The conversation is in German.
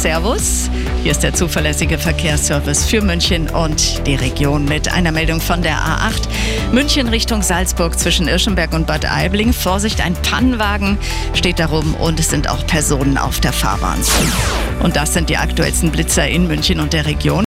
Servus. Hier ist der zuverlässige Verkehrsservice für München und die Region mit einer Meldung von der A8. München Richtung Salzburg zwischen Irschenberg und Bad Aibling. Vorsicht, ein Pannenwagen steht darum und es sind auch Personen auf der Fahrbahn. Und das sind die aktuellsten Blitzer in München und der Region.